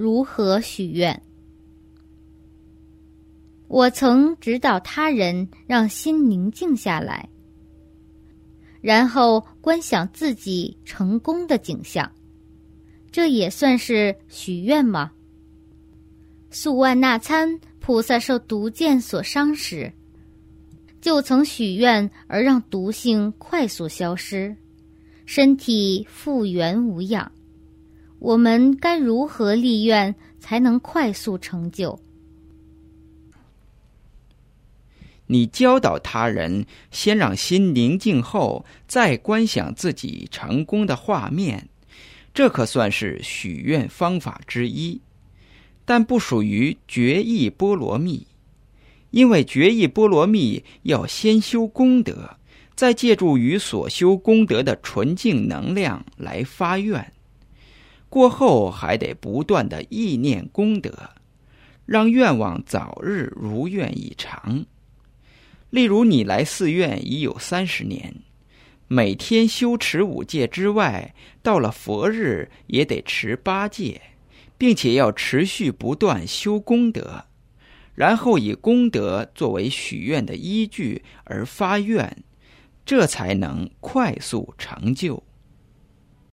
如何许愿。我曾指导他人让心宁静下来，然后观想自己成功的景象，这也算是许愿吗？素万那参菩萨受毒箭所伤时，就曾许愿而让毒性快速消失，身体复原无恙。我们该如何立愿才能快速成就？你教导他人，先让心宁静后，再观想自己成功的画面，这可算是许愿方法之一，但不属于决意波罗蜜，因为决意波罗蜜要先修功德，再借助于所修功德的纯净能量来发愿，过后还得不断的意念功德，让愿望早日如愿以偿。例如，你来寺院已有三十年，每天修持五戒之外，到了佛日也得持八戒，并且要持续不断修功德，然后以功德作为许愿的依据而发愿，这才能快速成就。